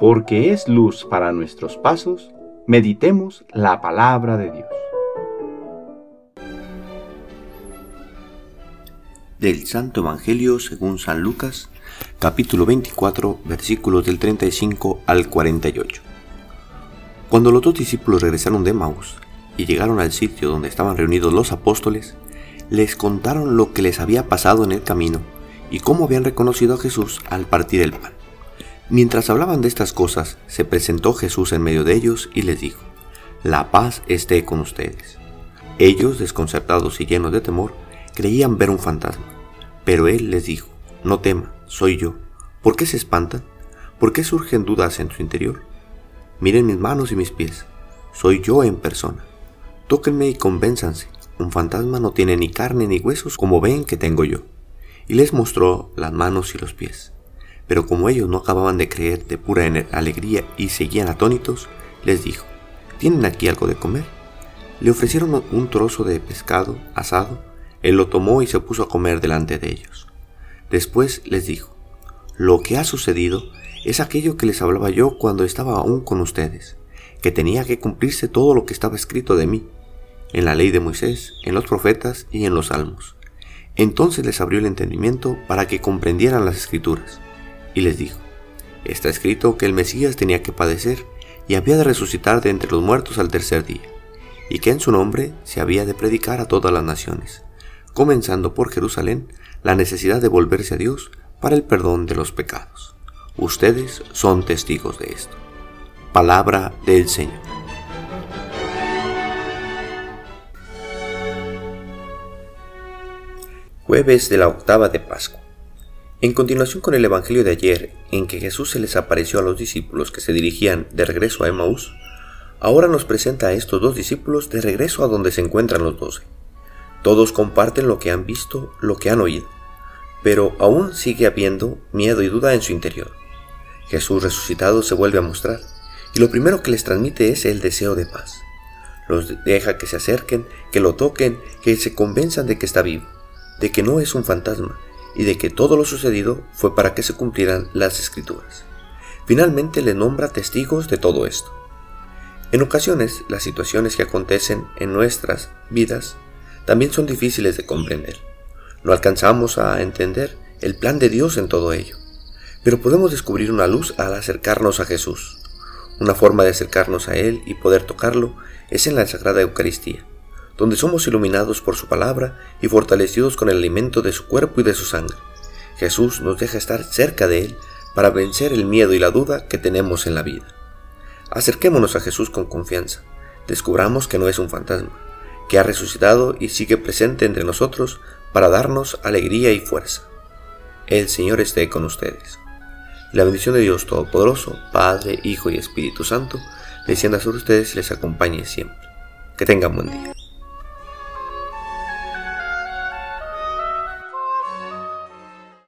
porque es luz para nuestros pasos, meditemos la palabra de Dios. Del Santo Evangelio según San Lucas, capítulo 24, versículos del 35 al 48. Cuando los dos discípulos regresaron de Maús y llegaron al sitio donde estaban reunidos los apóstoles, les contaron lo que les había pasado en el camino y cómo habían reconocido a Jesús al partir el pan. Mientras hablaban de estas cosas, se presentó Jesús en medio de ellos y les dijo, La paz esté con ustedes. Ellos, desconcertados y llenos de temor, creían ver un fantasma. Pero él les dijo, No tema, soy yo. ¿Por qué se espantan? ¿Por qué surgen dudas en su interior? Miren mis manos y mis pies. Soy yo en persona. Tóquenme y convénzanse. Un fantasma no tiene ni carne ni huesos como ven que tengo yo. Y les mostró las manos y los pies. Pero como ellos no acababan de creer de pura alegría y seguían atónitos, les dijo, ¿tienen aquí algo de comer? Le ofrecieron un trozo de pescado asado, él lo tomó y se puso a comer delante de ellos. Después les dijo, lo que ha sucedido es aquello que les hablaba yo cuando estaba aún con ustedes, que tenía que cumplirse todo lo que estaba escrito de mí, en la ley de Moisés, en los profetas y en los salmos. Entonces les abrió el entendimiento para que comprendieran las escrituras y les dijo, está escrito que el Mesías tenía que padecer y había de resucitar de entre los muertos al tercer día, y que en su nombre se había de predicar a todas las naciones, comenzando por Jerusalén la necesidad de volverse a Dios para el perdón de los pecados. Ustedes son testigos de esto. Palabra del Señor. Jueves de la octava de Pascua. En continuación con el Evangelio de ayer, en que Jesús se les apareció a los discípulos que se dirigían de regreso a Emmaús, ahora nos presenta a estos dos discípulos de regreso a donde se encuentran los doce. Todos comparten lo que han visto, lo que han oído, pero aún sigue habiendo miedo y duda en su interior. Jesús resucitado se vuelve a mostrar, y lo primero que les transmite es el deseo de paz. Los deja que se acerquen, que lo toquen, que se convenzan de que está vivo, de que no es un fantasma, y de que todo lo sucedido fue para que se cumplieran las escrituras. Finalmente le nombra testigos de todo esto. En ocasiones, las situaciones que acontecen en nuestras vidas también son difíciles de comprender. No alcanzamos a entender el plan de Dios en todo ello, pero podemos descubrir una luz al acercarnos a Jesús. Una forma de acercarnos a Él y poder tocarlo es en la Sagrada Eucaristía donde somos iluminados por su palabra y fortalecidos con el alimento de su cuerpo y de su sangre. Jesús nos deja estar cerca de Él para vencer el miedo y la duda que tenemos en la vida. Acerquémonos a Jesús con confianza, descubramos que no es un fantasma, que ha resucitado y sigue presente entre nosotros para darnos alegría y fuerza. El Señor esté con ustedes. La bendición de Dios Todopoderoso, Padre, Hijo y Espíritu Santo, descienda sobre ustedes y les acompañe siempre. Que tengan buen día.